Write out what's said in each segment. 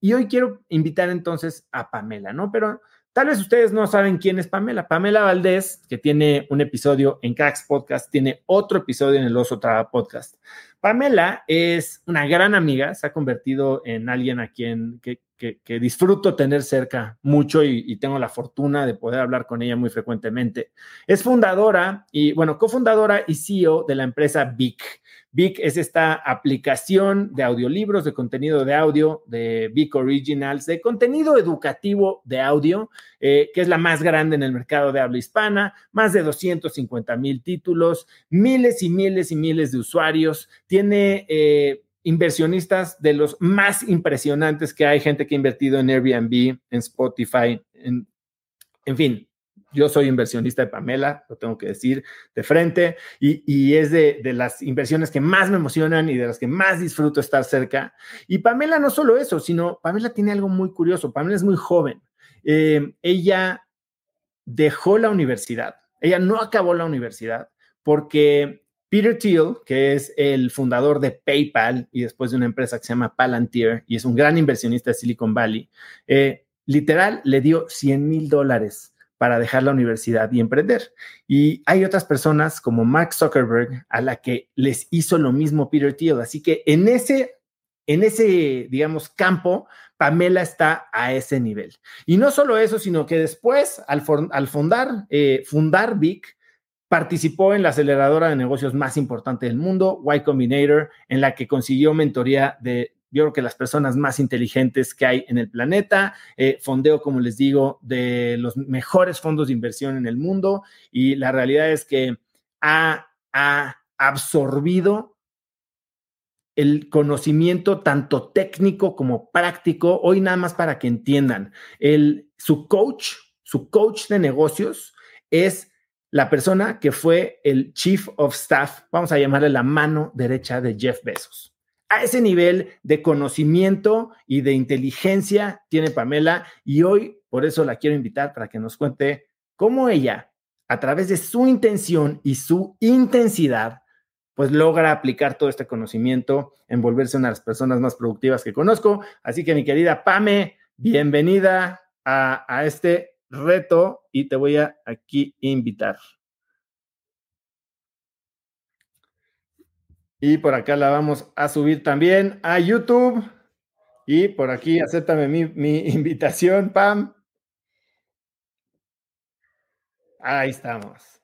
Y hoy quiero invitar entonces a Pamela, ¿no? Pero tal vez ustedes no saben quién es Pamela. Pamela Valdés, que tiene un episodio en Cracks Podcast, tiene otro episodio en el Oso Traba Podcast. Pamela es una gran amiga, se ha convertido en alguien a quien disfruto tener cerca mucho y, tengo la fortuna de poder hablar con ella muy frecuentemente. Es fundadora y, bueno, cofundadora y CEO de la empresa Vic. Vic es esta aplicación de audiolibros, de contenido de audio, de Vic Originals, de contenido educativo de audio, eh, que es la más grande en el mercado de habla hispana, más de 250 mil títulos, miles y miles y miles de usuarios, tiene... Eh, inversionistas de los más impresionantes que hay, gente que ha invertido en Airbnb, en Spotify, en, en fin, yo soy inversionista de Pamela, lo tengo que decir de frente, y, es de, las inversiones que más me emocionan y de las que más disfruto estar cerca. Y Pamela no solo eso, sino Pamela tiene algo muy curioso. Pamela es muy joven. Eh, ella dejó la universidad, ella no acabó la universidad porque Peter Thiel, que es el fundador de PayPal y después de una empresa que se llama Palantir y es un gran inversionista de Silicon Valley, eh, literal le dio 100 mil dólares para dejar la universidad y emprender. Y hay otras personas como Mark Zuckerberg a la que les hizo lo mismo Peter Thiel. Así que en ese, en ese, digamos, campo, Pamela está a ese nivel. Y no solo eso, sino que después, al, fundar, eh, fundar Vic, participó en la aceleradora de negocios más importante del mundo, Y Combinator, en la que consiguió mentoría de yo creo que las personas más inteligentes que hay en el planeta, eh, fondeo, como les digo, de los mejores fondos de inversión en el mundo. Y la realidad es que ha, absorbido el conocimiento tanto técnico como práctico, hoy nada más para que entiendan, el, su coach, su coach de negocios es la persona que fue el chief of staff, vamos a llamarle la mano derecha de Jeff Bezos a ese nivel de conocimiento y de inteligencia tiene Pamela y hoy por eso la quiero invitar para que nos cuente cómo ella, a través de su intención y su intensidad, pues logra aplicar todo este conocimiento en volverse una de las personas más productivas que conozco. Así que mi querida Pame, bienvenida a, a este reto y te voy a aquí invitar. Y por acá la vamos a subir también a YouTube. Y por aquí, acéptame mi, invitación, Pam. Ahí estamos.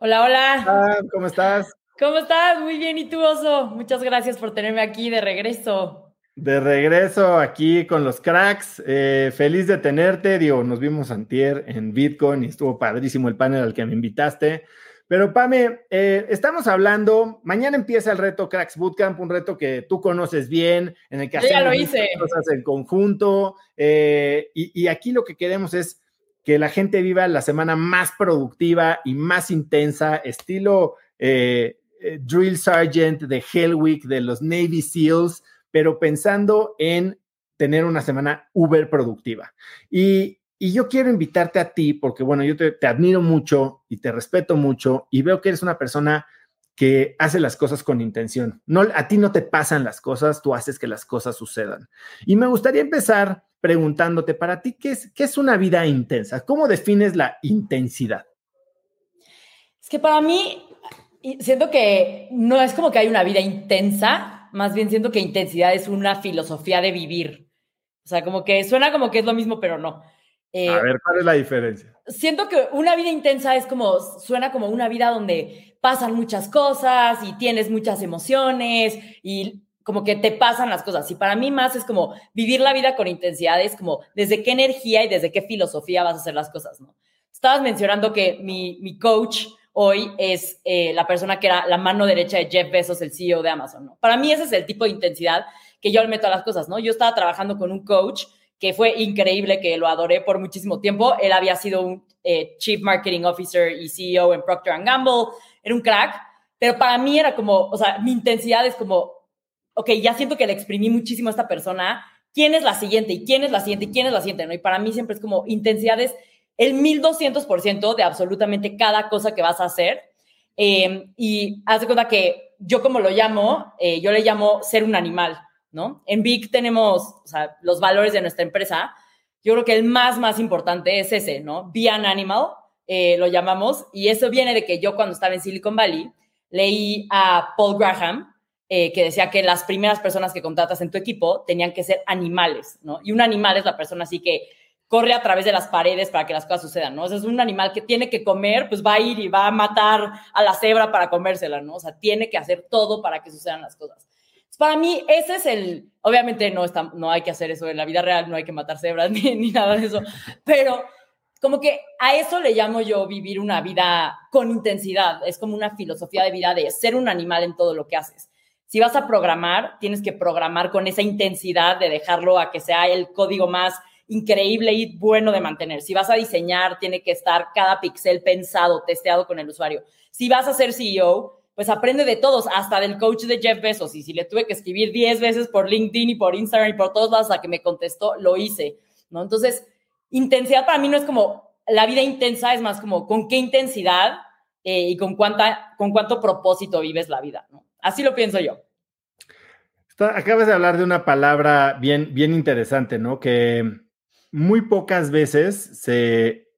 Hola, hola. ¿Cómo estás? ¿Cómo estás? Muy bien. ¿Y tú, Oso? Muchas gracias por tenerme aquí de regreso. De regreso aquí con los cracks. Eh, feliz de tenerte. Digo, nos vimos antier en Bitcoin y estuvo padrísimo el panel al que me invitaste. Pero Pame, eh, estamos hablando, mañana empieza el reto Cracks Bootcamp, un reto que tú conoces bien, en el que hacemos cosas en conjunto. Eh, y, aquí lo que queremos es que la gente viva la semana más productiva y más intensa, estilo eh, Drill Sergeant de Hell Week de los Navy SEALs, pero pensando en tener una semana uber productiva. Y, y yo quiero invitarte a ti porque, bueno, yo te, admiro mucho y te respeto mucho y veo que eres una persona que hace las cosas con intención. No, a ti no te pasan las cosas, tú haces que las cosas sucedan. Y me gustaría empezar preguntándote, para ti, ¿qué es, qué es una vida intensa? ¿Cómo defines la intensidad? Es que para mí, siento que no es como que hay una vida intensa, más bien siento que intensidad es una filosofía de vivir. O sea, como que suena como que es lo mismo, pero no. Eh, a ver, ¿cuál es la diferencia? Siento que una vida intensa es como, suena como una vida donde pasan muchas cosas y tienes muchas emociones y como que te pasan las cosas. Y para mí más es como vivir la vida con intensidad, es como desde qué energía y desde qué filosofía vas a hacer las cosas, ¿no? Estabas mencionando que mi, mi coach hoy es eh, la persona que era la mano derecha de Jeff Bezos, el CEO de Amazon. Para mí ese es el tipo de intensidad que yo le meto a las cosas, ¿no? Yo estaba trabajando con un coach que fue increíble, que lo adoré por muchísimo tiempo. Él había sido un eh, Chief Marketing Officer y CEO en Procter Gamble, era un crack, pero para mí era como, o sea, mi intensidad es como, ok, ya siento que le exprimí muchísimo a esta persona, ¿quién es la siguiente? ¿Y quién es la siguiente? ¿Y quién es la siguiente? ¿no? Y para mí siempre es como intensidades el 1200% de absolutamente cada cosa que vas a hacer. Em, y haz de cuenta que yo como lo llamo, eh, yo le llamo ser un animal. ¿no? En Big tenemos, los valores de nuestra empresa. Yo creo que el más, más importante es ese, ¿no? Be an animal, eh, lo llamamos, y eso viene de que yo cuando estaba en Silicon Valley leí a Paul Graham, eh, que decía que las primeras personas que contratas en tu equipo tenían que ser animales, ¿no? Y un animal es la persona así que corre a través de las paredes para que las cosas sucedan, ¿no? Es un animal que tiene que comer, pues va a ir y va a matar a la cebra para comérsela, ¿no? O sea, tiene que hacer todo para que sucedan las cosas. Para mí, ese es el, obviamente no, está, no hay que hacer eso en la vida real, no hay que matar cebras ni nada de eso, pero como que a eso le llamo yo vivir una vida con intensidad, es como una filosofía de vida de ser un animal en todo lo que haces. Si vas a programar, tienes que programar con esa intensidad de dejarlo a que sea el código más increíble y bueno de mantener. Si vas a diseñar, tiene que estar cada pixel pensado, testeado con el usuario. Si vas a ser CEO, pues aprende de todos, hasta del coach de Jeff Bezos. Y si le tuve que escribir 10 veces por LinkedIn y por Instagram y por todos lados a que me contestó, lo hice, ¿no? Entonces, intensidad para mí no es como la vida intensa, es más como con qué intensidad eh, y con, cuánta, con cuánto propósito vives la vida, ¿no? Así lo pienso yo. Acabas de hablar de una palabra bien, bien interesante, ¿no? Que muy pocas veces se,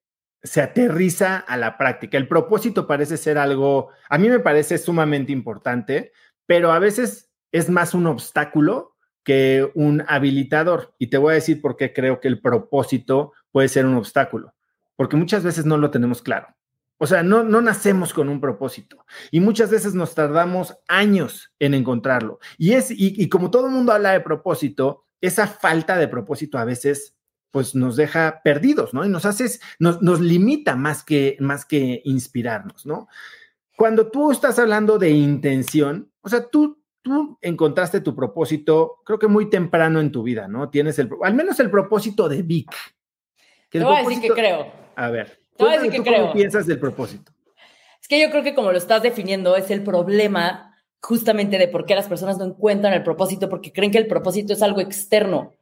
se aterriza a la práctica. El propósito parece ser algo, a mí me parece sumamente importante, pero a veces es más un obstáculo que un habilitador. Y te voy a decir por qué creo que el propósito puede ser un obstáculo, porque muchas veces no lo tenemos claro. O sea, no, no nacemos con un propósito y muchas veces nos tardamos años en encontrarlo. Y, es, y, como todo el mundo habla de propósito, esa falta de propósito a veces pues nos deja perdidos, ¿no? Y nos hace, nos, nos limita más que, más que inspirarnos, ¿no? Cuando tú estás hablando de intención, o sea, tú, tú encontraste tu propósito, creo que muy temprano en tu vida, ¿no? Tienes el, al menos el propósito de Vic. Te voy a decir que creo. A ver, te voy a decir que creo. ¿Cómo piensas del propósito? Es que yo creo que como lo estás definiendo, es el problema justamente de por qué las personas no encuentran el propósito, porque creen que el propósito es algo externo.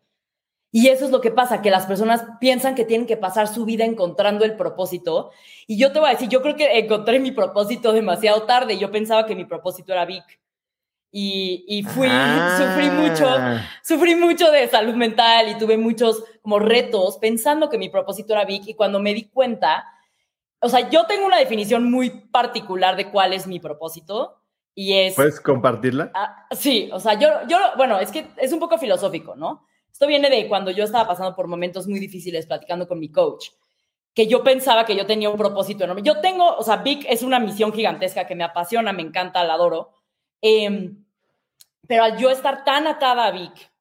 Y eso es lo que pasa, que las personas piensan que tienen que pasar su vida encontrando el propósito. Y yo te voy a decir, yo creo que encontré mi propósito demasiado tarde. Yo pensaba que mi propósito era Vic. Y, y fui, sufrí mucho, ah. sufrí mucho de salud mental y tuve muchos como retos pensando que mi propósito era Vic. Y cuando me di cuenta, o sea, yo tengo una definición muy particular de cuál es mi propósito. Y es... ¿Puedes compartirla? Ah, sí, o sea, yo, yo, bueno, es que es un poco filosófico, ¿no? Esto viene de cuando yo estaba pasando por momentos muy difíciles platicando con mi coach, que yo pensaba que yo tenía un propósito enorme. Yo tengo, o sea, Vic es una misión gigantesca que me apasiona, me encanta, la adoro. Em, pero al yo estar tan atada a Vic,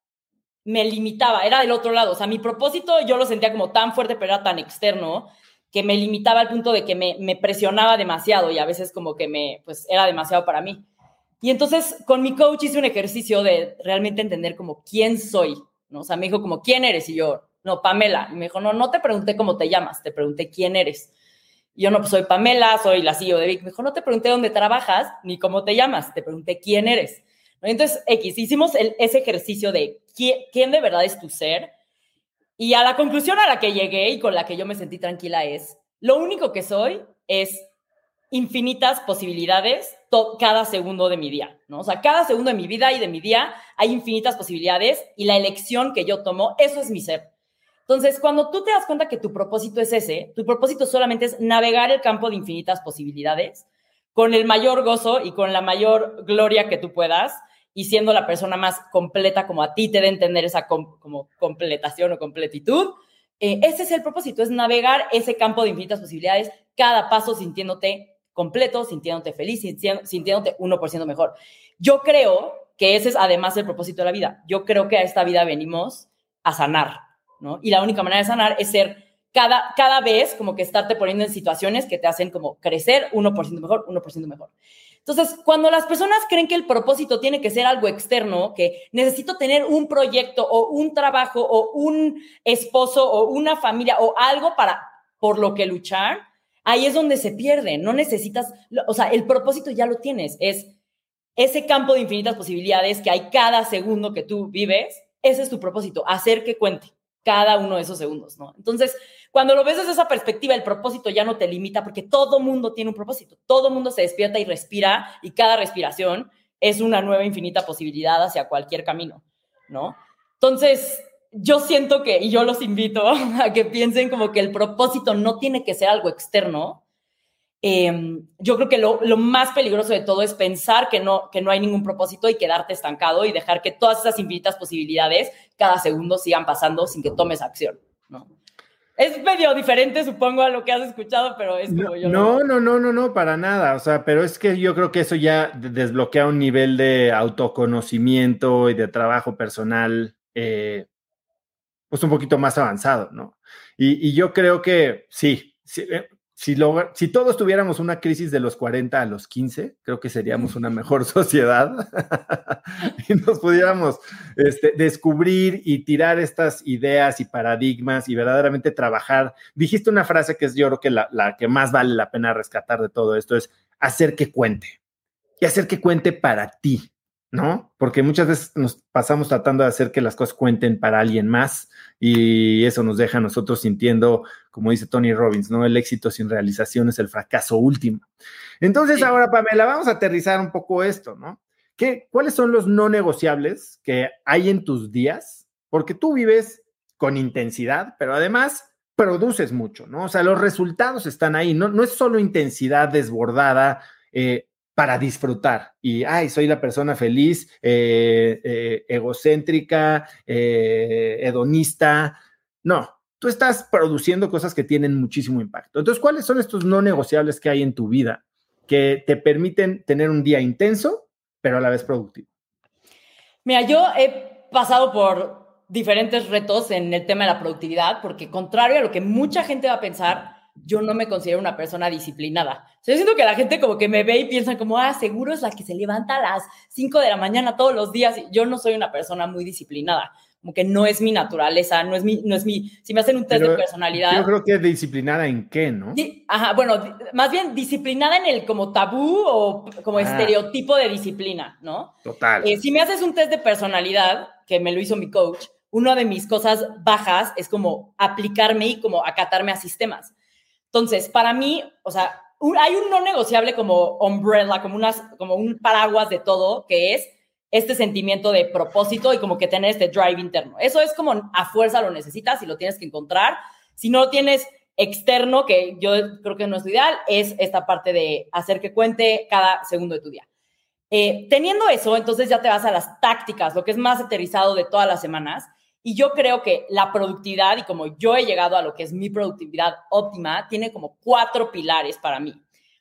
me limitaba, era del otro lado. O sea, mi propósito yo lo sentía como tan fuerte, pero era tan externo que me limitaba al punto de que me, me presionaba demasiado y a veces como que me, pues era demasiado para mí. Y entonces con mi coach hice un ejercicio de realmente entender como quién soy, ¿no? O sea, me dijo como, ¿quién eres? Y yo, no, Pamela. Me dijo, no, no te pregunté cómo te llamas, te pregunté quién eres. Y yo, no, pues soy Pamela, soy la CEO de Vic. Me dijo, no te pregunté dónde trabajas ni cómo te llamas, te pregunté quién eres. ¿No? Entonces, X, hicimos ese ejercicio de ¿quién, quién de verdad es tu ser. Y a la conclusión a la que llegué y con la que yo me sentí tranquila es, lo único que soy es infinitas posibilidades cada segundo de mi día, ¿no? O sea, cada segundo de mi vida y de mi día hay infinitas posibilidades y la elección que yo tomo, eso es mi ser. Entonces, cuando tú te das cuenta que tu propósito es ese, tu propósito solamente es navegar el campo de infinitas posibilidades con el mayor gozo y con la mayor gloria que tú puedas y siendo la persona más completa como a ti te dé entender esa como completación o completitud. Eh, ese es el propósito, es navegar ese campo de infinitas posibilidades, cada paso sintiéndote completo, sintiéndote feliz, sintiéndote 1% mejor. Yo creo que ese es además el propósito de la vida. Yo creo que a esta vida venimos a sanar, ¿no? Y la única manera de sanar es ser cada, cada vez como que estarte poniendo en situaciones que te hacen como crecer 1% mejor, 1% mejor. Entonces, cuando las personas creen que el propósito tiene que ser algo externo, que necesito tener un proyecto o un trabajo o un esposo o una familia o algo para por lo que luchar, ahí es donde se pierde. No necesitas, o sea, el propósito ya lo tienes. Es ese campo de infinitas posibilidades que hay cada segundo que tú vives. Ese es tu propósito, hacer que cuente cada uno de esos segundos, ¿no? Entonces, cuando lo ves desde esa perspectiva, el propósito ya no te limita porque todo mundo tiene un propósito. Todo mundo se despierta y respira y cada respiración es una nueva infinita posibilidad hacia cualquier camino. ¿no? Entonces, yo siento que, y yo los invito a que piensen como que el propósito no tiene que ser algo externo. Em, yo creo que lo, lo, más peligroso de todo es pensar que no, que no hay ningún propósito y quedarte estancado y dejar que todas esas infinitas posibilidades cada segundo sigan pasando sin que tomes acción, ¿no? Es medio diferente, supongo, a lo que has escuchado, pero es como no, yo. No, no, no, no, no, para nada. O sea, pero es que yo creo que eso ya desbloquea un nivel de autoconocimiento y de trabajo personal, eh, pues un poquito más avanzado, ¿no? Y, y yo creo que sí, sí eh, si, lo, si todos tuviéramos una crisis de los 40 a los 15, creo que seríamos una mejor sociedad y nos pudiéramos este, descubrir y tirar estas ideas y paradigmas y verdaderamente trabajar. Dijiste una frase que es yo creo que la, la que más vale la pena rescatar de todo esto es hacer que cuente y hacer que cuente para ti, ¿no? Porque muchas veces nos pasamos tratando de hacer que las cosas cuenten para alguien más y eso nos deja a nosotros sintiendo, como dice Tony Robbins, ¿no? El éxito sin realización es el fracaso último. Entonces, sí. ahora, Pamela, vamos a aterrizar un poco esto, ¿no? ¿Qué, ¿Cuáles son los no negociables que hay en tus días? Porque tú vives con intensidad, pero además produces mucho, ¿no? O sea, los resultados están ahí, no, no es solo intensidad desbordada, eh, para disfrutar. Y, ay, soy la persona feliz, eh, eh, egocéntrica, eh, hedonista. No, tú estás produciendo cosas que tienen muchísimo impacto. Entonces, ¿cuáles son estos no negociables que hay en tu vida que te permiten tener un día intenso, pero a la vez productivo? Mira, yo he pasado por diferentes retos en el tema de la productividad, porque contrario a lo que mucha gente va a pensar, yo no me considero una persona disciplinada. O sea, yo siento que la gente como que me ve y piensa como, ah, seguro es la que se levanta a las 5 de la mañana todos los días. Yo no soy una persona muy disciplinada. Como que no es mi naturaleza, no es mi, no es mi, si me hacen un test Pero de personalidad. Yo creo que disciplinada en qué, ¿no? Sí, ajá, bueno, más bien disciplinada en el como tabú o como Ah. estereotipo de disciplina, ¿no? Total. Eh, si me haces un test de personalidad, que me lo hizo mi coach, una de mis cosas bajas es como aplicarme y como acatarme a sistemas. Entonces, para mí, o sea, hay un no negociable como umbrella, como, unas, como un paraguas de todo, que es este sentimiento de propósito y como que tener este drive interno. Eso es como a fuerza lo necesitas y lo tienes que encontrar. Si no lo tienes externo, que yo creo que no es lo ideal, es esta parte de hacer que cuente cada segundo de tu día. Eh, teniendo eso, entonces ya te vas a las tácticas, lo que es más aterrizado de todas las semanas. Y yo creo que la productividad, y como yo he llegado a lo que es mi productividad óptima, tiene como cuatro pilares para mí.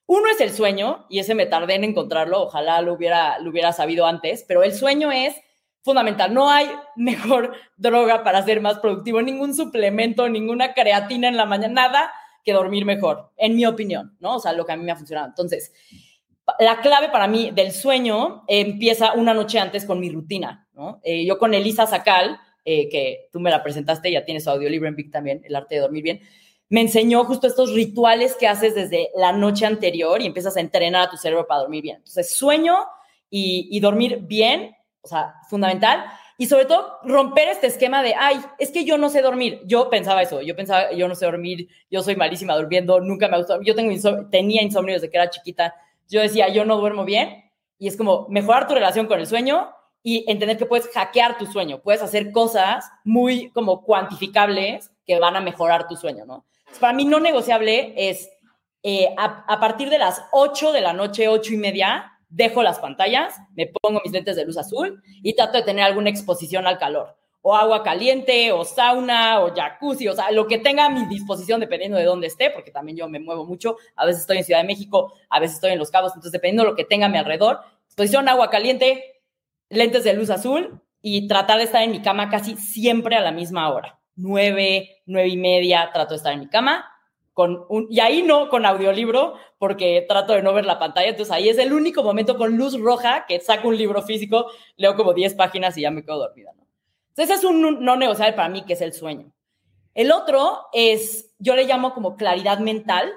Uno es el sueño, y ese me tardé en encontrarlo, ojalá lo hubiera, lo hubiera sabido antes, pero el sueño es fundamental. No hay mejor droga para ser más productivo, ningún suplemento, ninguna creatina en la mañana, nada que dormir mejor, en mi opinión, ¿no? O sea, lo que a mí me ha funcionado. Entonces, la clave para mí del sueño empieza una noche antes con mi rutina, ¿no? Eh, yo con Elisa Sacal, eh, que tú me la presentaste, ya tienes audiolibro en Vic también, El arte de dormir bien, me enseñó justo estos rituales que haces desde la noche anterior y empiezas a entrenar a tu cerebro para dormir bien. Entonces, sueño y, dormir bien, o sea, fundamental. Y sobre todo, romper este esquema de, ay, es que yo no sé dormir. Yo pensaba eso, yo pensaba, yo no sé dormir, yo soy malísima durmiendo, nunca me gustó. Yo tenía insomnio desde que era chiquita. Yo decía, yo no duermo bien. Y es como mejorar tu relación con el sueño y entender que puedes hackear tu sueño. Puedes hacer cosas muy como cuantificables que van a mejorar tu sueño, ¿no? Para mí no negociable es eh, a, a, partir de las 8 de la noche, 8 y media, dejo las pantallas, me pongo mis lentes de luz azul y trato de tener alguna exposición al calor. O agua caliente, o sauna, o jacuzzi, o sea, lo que tenga a mi disposición dependiendo de dónde esté, porque también yo me muevo mucho. A veces estoy en Ciudad de México, a veces estoy en Los Cabos, entonces dependiendo de lo que tenga a mi alrededor, exposición, agua caliente, lentes de luz azul y tratar de estar en mi cama casi siempre a la misma hora. Nueve, nueve y media, trato de estar en mi cama. Con un, y ahí no con audiolibro, porque trato de no ver la pantalla. Entonces ahí es el único momento con luz roja que saco un libro físico, leo como 10 páginas y ya me quedo dormida. ¿no? Entonces es un no negociable para mí, que es el sueño. El otro es, yo le llamo como claridad mental,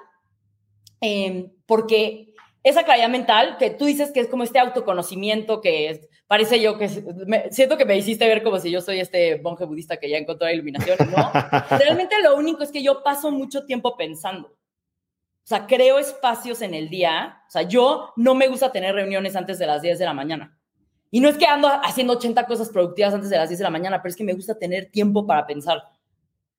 eh, porque esa claridad mental que tú dices que es como este autoconocimiento que es, parece yo que me, siento que me hiciste ver como si yo soy este monje budista que ya encontró la iluminación, ¿no? Realmente lo único es que yo paso mucho tiempo pensando. O sea, creo espacios en el día. O sea, yo no me gusta tener reuniones antes de las 10 de la mañana. Y no es que ando haciendo 80 cosas productivas antes de las 10 de la mañana, pero es que me gusta tener tiempo para pensar.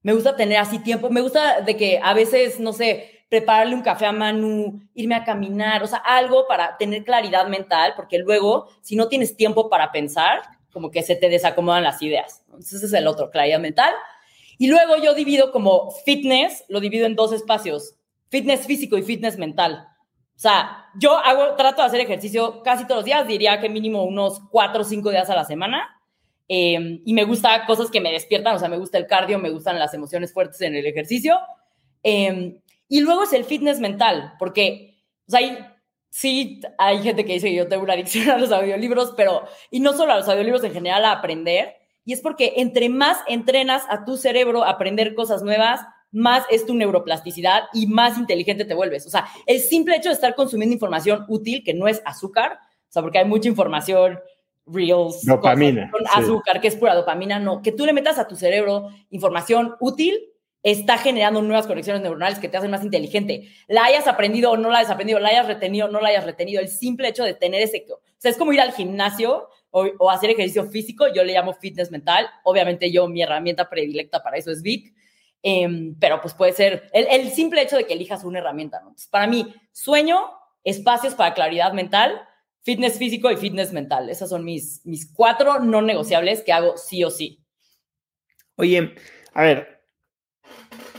Me gusta tener así tiempo. Me gusta de que a veces, no sé, prepararle un café a Manu, irme a caminar, o sea, algo para tener claridad mental, porque luego, si no tienes tiempo para pensar, como que se te desacomodan las ideas. Entonces, ese es el otro, claridad mental. Y luego yo divido como fitness, lo divido en dos espacios, fitness físico y fitness mental. O sea, yo hago, trato de hacer ejercicio casi todos los días, diría que mínimo unos cuatro o cinco días a la semana. Em, y me gusta cosas que me despiertan, o sea, me gusta el cardio, me gustan las emociones fuertes en el ejercicio. Em, y luego es el fitness mental, porque, o sea, sí hay gente que dice que yo tengo una adicción a los audiolibros, pero, y no solo a los audiolibros en general, a aprender. Y es porque entre más entrenas a tu cerebro a aprender cosas nuevas, más es tu neuroplasticidad y más inteligente te vuelves. O sea, el simple hecho de estar consumiendo información útil, que no es azúcar, o sea, porque hay mucha información, reels, dopamina, con azúcar, que es pura dopamina, no, que tú le metas a tu cerebro información útil, está generando nuevas conexiones neuronales que te hacen más inteligente. La hayas aprendido o no la hayas aprendido, la hayas retenido o no la hayas retenido, el simple hecho de tener ese... O sea, es como ir al gimnasio o, hacer ejercicio físico, yo le llamo fitness mental. Obviamente yo, mi herramienta predilecta para eso es Vic Em, pero pues puede ser el, simple hecho de que elijas una herramienta. ¿no? para mí, sueño, espacios para claridad mental, fitness físico y fitness mental. Esas son mis, mis cuatro no negociables que hago sí o sí. Oye, a ver,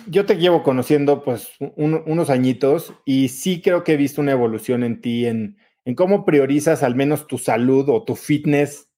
yo te llevo conociendo pues unos añitos y sí creo que he visto una evolución en ti en, en cómo priorizas al menos tu salud o tu fitness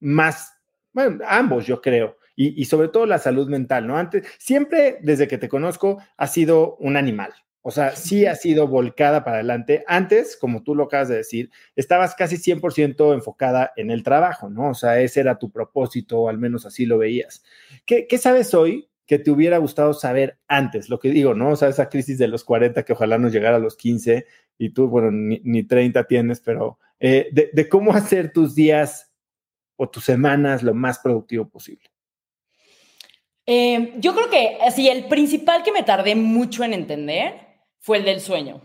más, bueno, ambos yo creo y, sobre todo la salud mental, ¿no? Antes, siempre desde que te conozco, ha sido un animal. O sea, sí ha sido volcada para adelante. Antes, como tú lo acabas de decir, estabas casi 100% enfocada en el trabajo, ¿no? O sea, ese era tu propósito, o al menos así lo veías. ¿Qué, qué sabes hoy que te hubiera gustado saber antes? Lo que digo, ¿no? O sea, esa crisis de los 40 que ojalá nos llegara a los 15 y tú, bueno, ni, 30 tienes, pero eh, de, de cómo hacer tus días o tus semanas lo más productivo posible. Em, yo creo que así el principal que me tardé mucho en entender fue el del sueño.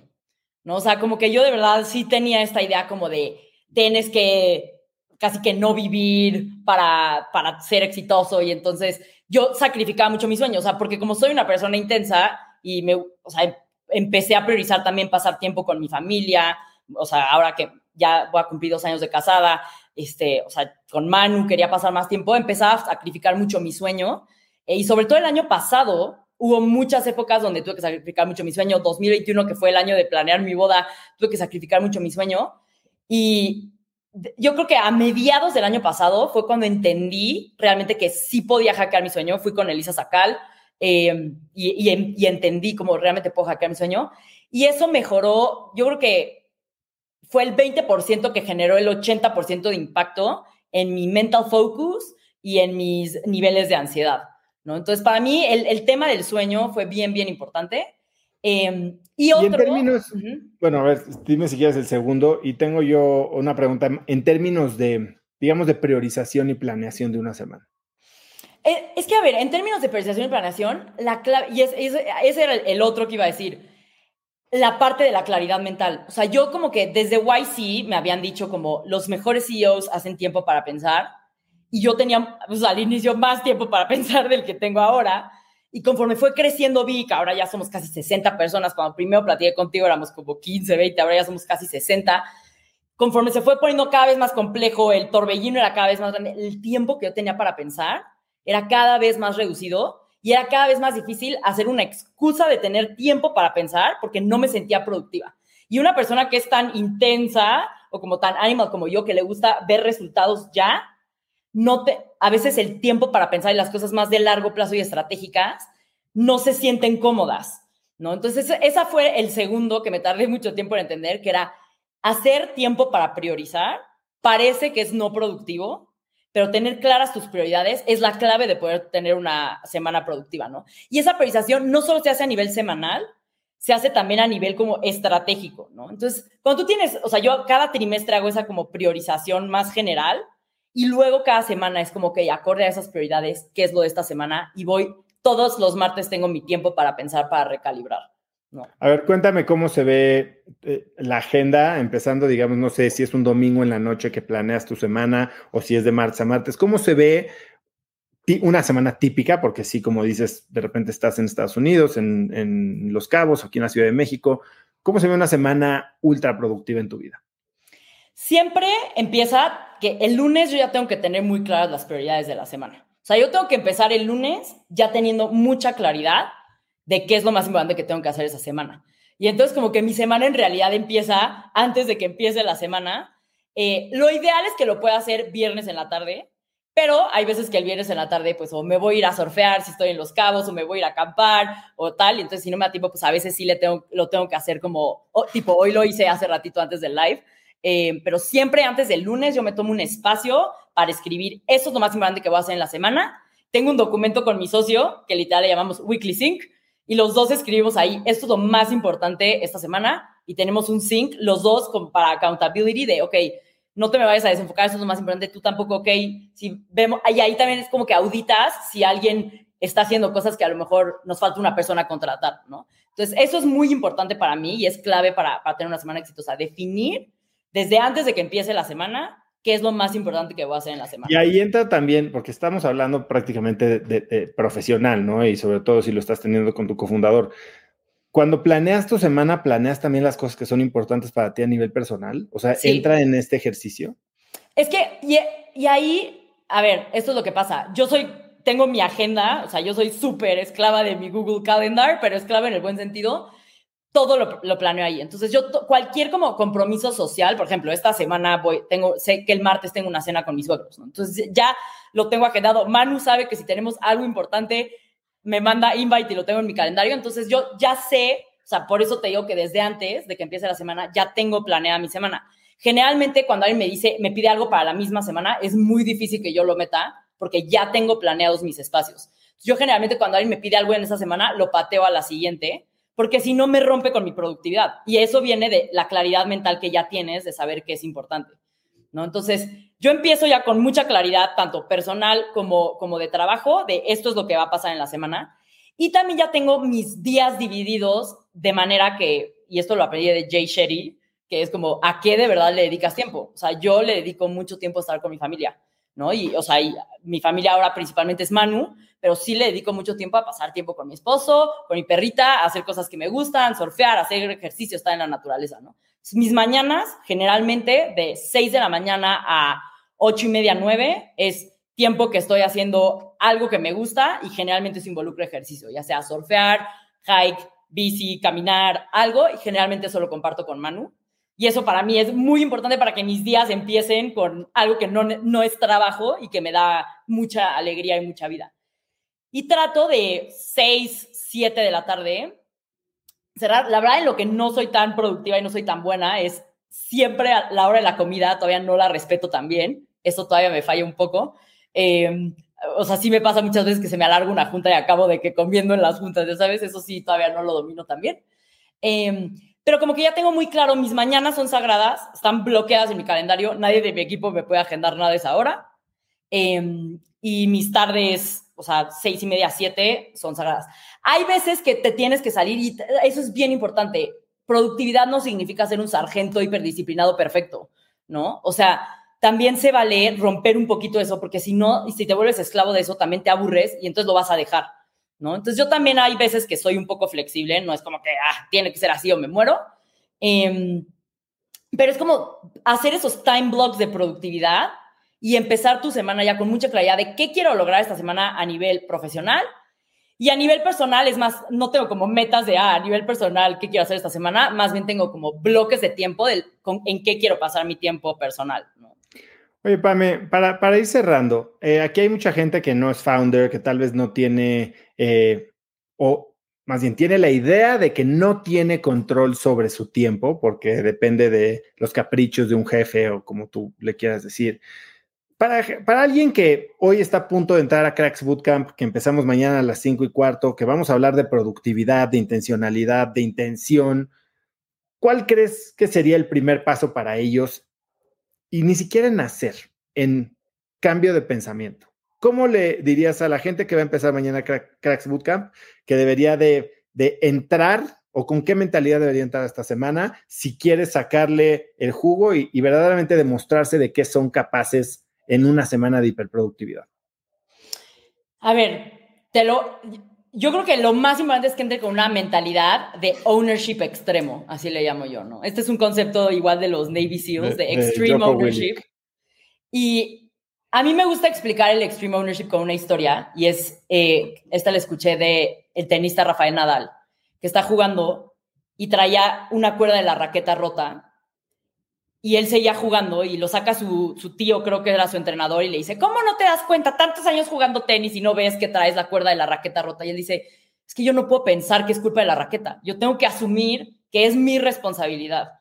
¿no? O sea, como que yo de verdad sí tenía esta idea como de tienes que casi que no vivir para, para ser exitoso y entonces yo sacrificaba mucho mi sueño, o sea, porque como soy una persona intensa y me, o sea, empecé a priorizar también pasar tiempo con mi familia, o sea, ahora que ya voy a cumplir dos años de casada, este, o sea, con Manu quería pasar más tiempo, empezaba a sacrificar mucho mi sueño y sobre todo el año pasado, hubo muchas épocas donde tuve que sacrificar mucho mi sueño. 2021, que fue el año de planear mi boda, tuve que sacrificar mucho mi sueño. Y yo creo que a mediados del año pasado fue cuando entendí realmente que sí podía hackear mi sueño. Fui con Elisa Sacal em, y, entendí cómo realmente puedo hackear mi sueño. Y eso mejoró, yo creo que fue el 20% que generó el 80% de impacto en mi mental focus y en mis niveles de ansiedad. ¿no? Entonces, para mí, el, tema del sueño fue bien, bien importante. Em, y, otro, en términos, bueno, a ver, dime si quieres el segundo, y tengo yo una pregunta en términos de, digamos, de priorización y planeación de una semana. Eh, es que, a ver, en términos de priorización y planeación, la clave, y ese era el otro que iba a decir, la parte de la claridad mental. O sea, yo como que desde YC me habían dicho como los mejores CEOs hacen tiempo para pensar, y yo tenía pues, al inicio más tiempo para pensar del que tengo ahora. Y conforme fue creciendo Vic, ahora ya somos casi 60 personas. Cuando primero platiqué contigo éramos como 15, 20, ahora ya somos casi 60. Conforme se fue poniendo cada vez más complejo, el torbellino era cada vez más grande, el tiempo que yo tenía para pensar era cada vez más reducido y era cada vez más difícil hacer una excusa de tener tiempo para pensar porque no me sentía productiva. Y una persona que es tan intensa o como tan animal como yo, que le gusta ver resultados ya, no te, a veces el tiempo para pensar en las cosas más de largo plazo y estratégicas no se sienten cómodas, ¿no? Entonces, esa fue el segundo que me tardé mucho tiempo en entender, que era hacer tiempo para priorizar. Parece que es no productivo, pero tener claras tus prioridades es la clave de poder tener una semana productiva, ¿no? Y esa priorización no solo se hace a nivel semanal, se hace también a nivel como estratégico, ¿no? Entonces, cuando tú tienes, o sea, yo cada trimestre hago esa como priorización más general y luego cada semana es como que acorde a esas prioridades, qué es lo de esta semana y voy, todos los martes tengo mi tiempo para pensar, para recalibrar. A ver, cuéntame cómo se ve eh, la agenda, empezando, digamos, no sé si es un domingo en la noche que planeas tu semana o si es de martes a martes. ¿Cómo se ve una semana típica? Porque sí, como dices, de repente estás en Estados Unidos, en, en Los Cabos, aquí en la Ciudad de México. ¿Cómo se ve una semana ultra productiva en tu vida? Siempre empieza que el lunes yo ya tengo que tener muy claras las prioridades de la semana. O sea, yo tengo que empezar el lunes ya teniendo mucha claridad de qué es lo más importante que tengo que hacer esa semana. Y entonces como que mi semana en realidad empieza antes de que empiece la semana. Eh, lo ideal es que lo pueda hacer viernes en la tarde, pero hay veces que el viernes en la tarde, pues, o me voy a ir a surfear si estoy en Los Cabos, o me voy a ir a acampar, o tal. Y entonces, si no me da tiempo, pues a veces sí le tengo, lo tengo que hacer como, tipo, hoy lo hice hace ratito antes del live. Eh, pero siempre antes del lunes yo me tomo un espacio para escribir, eso es lo más importante que voy a hacer en la semana. Tengo un documento con mi socio, que literal le llamamos Weekly Sync, y los dos escribimos ahí, esto es lo más importante esta semana y tenemos un sync, los dos como para accountability de, ok, no te me vayas a desenfocar, esto es lo más importante, tú tampoco, ok, si vemos, y ahí también es como que auditas si alguien está haciendo cosas que a lo mejor nos falta una persona a contratar, ¿no? Entonces, eso es muy importante para mí y es clave para, para tener una semana exitosa, definir desde antes de que empiece la semana qué es lo más importante que voy a hacer en la semana. Y ahí entra también, porque estamos hablando prácticamente de, profesional, ¿no? Y sobre todo si lo estás teniendo con tu cofundador. Cuando planeas tu semana, ¿planeas también las cosas que son importantes para ti a nivel personal? O sea, ¿entra en este ejercicio? Es que, y, y, ahí, a ver, esto es lo que pasa. Yo soy, tengo mi agenda, o sea, yo soy súper esclava de mi Google Calendar, pero esclava en el buen sentido todo lo, lo, planeo ahí. Entonces, yo cualquier como compromiso social, por ejemplo, esta semana voy, tengo, sé que el martes tengo una cena con mis suegros. Entonces, ya lo tengo agendado. Manu sabe que si tenemos algo importante, me manda invite y lo tengo en mi calendario. Entonces, yo ya sé, o sea, por eso te digo que desde antes de que empiece la semana, ya tengo planeada mi semana. Generalmente, cuando alguien me dice, me pide algo para la misma semana, es muy difícil que yo lo meta porque ya tengo planeados mis espacios. Yo generalmente cuando alguien me pide algo en esa semana, lo pateo a la siguiente porque si no me rompe con mi productividad. Y eso viene de la claridad mental que ya tienes de saber qué es importante. ¿no? Entonces, yo empiezo ya con mucha claridad, tanto personal como, como de trabajo, de esto es lo que va a pasar en la semana. Y también ya tengo mis días divididos de manera que, y esto lo aprendí de Jay Sherry, que es como, ¿a qué de verdad le dedicas tiempo? O sea, yo le dedico mucho tiempo a estar con mi familia. ¿no? Y, o sea, mi familia ahora principalmente es Manu, pero sí le dedico mucho tiempo a pasar tiempo con mi esposo, con mi perrita, a hacer cosas que me gustan, surfear, hacer ejercicio, estar en la naturaleza, ¿no? Mis mañanas, generalmente, de 6 de la mañana a 8 y media, 9, es tiempo que estoy haciendo algo que me gusta y generalmente se involucra ejercicio, ya sea surfear, hike, bici, caminar, algo, y generalmente eso lo comparto con Manu. Y eso para mí es muy importante para que mis días empiecen con algo que no, no es trabajo y que me da mucha alegría y mucha vida. Y trato de 6, 7 de la tarde cerrar. La verdad, en lo que no soy tan productiva y no soy tan buena es siempre a la hora de la comida, todavía no la respeto tan bien. Eso todavía me falla un poco. Em, o sea, sí me pasa muchas veces que se me alarga una junta y acabo de que comiendo en las juntas, ya sabes, eso sí, todavía no lo domino tan bien. Em, pero como que ya tengo muy claro, mis mañanas son sagradas, están bloqueadas en mi calendario, nadie de mi equipo me puede agendar nada a esa hora. Em, y mis tardes, o sea, seis y media, siete, son sagradas. Hay veces que te tienes que salir y eso es bien importante. Productividad no significa ser un sargento hiperdisciplinado perfecto, ¿no? O sea, también se vale romper un poquito eso, porque si no, y si te vuelves esclavo de eso, también te aburres y entonces lo vas a dejar. ¿no? Entonces yo también hay veces que soy un poco flexible, no es como que, ah, tiene que ser así o me muero. Em, pero es como hacer esos time blocks de productividad y empezar tu semana ya con mucha claridad de qué quiero lograr esta semana a nivel profesional. Y a nivel personal, es más, no tengo como metas de, ah, a nivel personal, ¿qué quiero hacer esta semana? Más bien tengo como bloques de tiempo del, en qué quiero pasar mi tiempo personal. Oye, Pame, para, para ir cerrando, eh, aquí hay mucha gente que no es founder, que tal vez no tiene, eh, o más bien tiene la idea de que no tiene control sobre su tiempo, porque depende de los caprichos de un jefe o como tú le quieras decir. Para, para alguien que hoy está a punto de entrar a Cracks Bootcamp, que empezamos mañana a las 5 y cuarto, que vamos a hablar de productividad, de intencionalidad, de intención, ¿cuál crees que sería el primer paso para ellos y ni siquiera en hacer, en cambio de pensamiento. ¿Cómo le dirías a la gente que va a empezar mañana Cracks Bootcamp que debería de, entrar o con qué mentalidad debería entrar esta semana si quiere sacarle el jugo y, y verdaderamente demostrarse de qué son capaces en una semana de hiperproductividad? A ver, te lo, yo creo que lo más importante es que entre con una mentalidad de ownership extremo, así le llamo yo, ¿no? Este es un concepto igual de los Navy SEALs, de, extreme ownership. Y a mí me gusta explicar el extreme ownership con una historia, y es, eh, esta la escuché de el tenista Rafael Nadal, que está jugando y traía una cuerda de la raqueta rota y él seguía jugando y lo saca su, tío, creo que era su entrenador, y le dice, ¿cómo no te das cuenta tantos años jugando tenis y no ves que traes la cuerda de la raqueta rota? Y él dice, es que yo no puedo pensar que es culpa de la raqueta, yo tengo que asumir que es mi responsabilidad,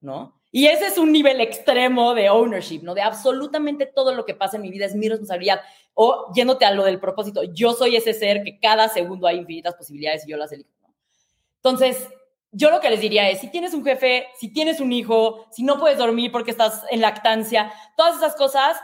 ¿no? Y ese es un nivel extremo de ownership, ¿no? De absolutamente todo lo que pasa en mi vida es mi responsabilidad. O yéndote a lo del propósito, yo soy ese ser que cada segundo hay infinitas posibilidades y yo las elijo. Entonces, yo lo que les diría es, si tienes un jefe, si tienes un hijo, si no puedes dormir porque estás en lactancia, todas esas cosas,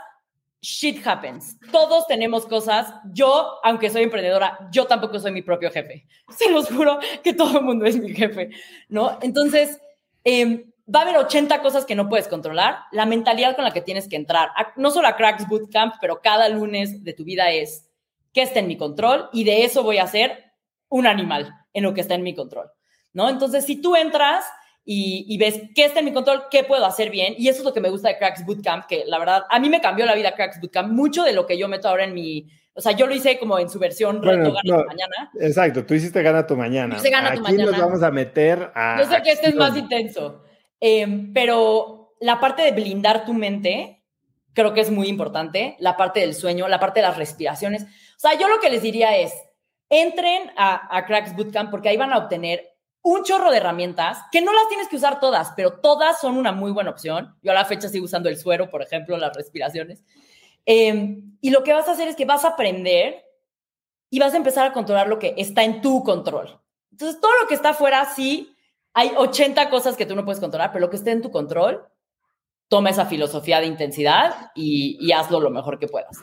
shit happens. Todos tenemos cosas. Yo, aunque soy emprendedora, yo tampoco soy mi propio jefe. Se los juro que todo el mundo es mi jefe, ¿no? Entonces, eh, va a haber 80 cosas que no puedes controlar. La mentalidad con la que tienes que entrar, no solo a Cracks Bootcamp, pero cada lunes de tu vida es, ¿qué está en mi control? Y de eso voy a ser un animal en lo que está en mi control. ¿No? Entonces, si tú entras y, ves qué está en mi control, qué puedo hacer bien, y eso es lo que me gusta de Cracks Bootcamp, que la verdad, a mí me cambió la vida Cracks Bootcamp, mucho de lo que yo meto ahora en mi, o sea, yo lo hice como en su versión reto Gana tu Mañana. Exacto, tú hiciste Gana tu Mañana. Hice Gana tu Mañana. nos vamos a meter a... Yo sé que este es más intenso, em, pero la parte de blindar tu mente creo que es muy importante, la parte del sueño, la parte de las respiraciones. O sea, yo lo que les diría es, entren a, a Cracks Bootcamp porque ahí van a obtener un chorro de herramientas que no las tienes que usar todas, pero todas son una muy buena opción. Yo a la fecha sigo usando el suero, por ejemplo, las respiraciones. Em, y lo que vas a hacer es que vas a aprender y vas a empezar a controlar lo que está en tu control. Entonces, todo lo que está afuera, sí, hay 80 cosas que tú no puedes controlar, pero lo que esté en tu control, toma esa filosofía de intensidad y hazlo lo mejor que puedas.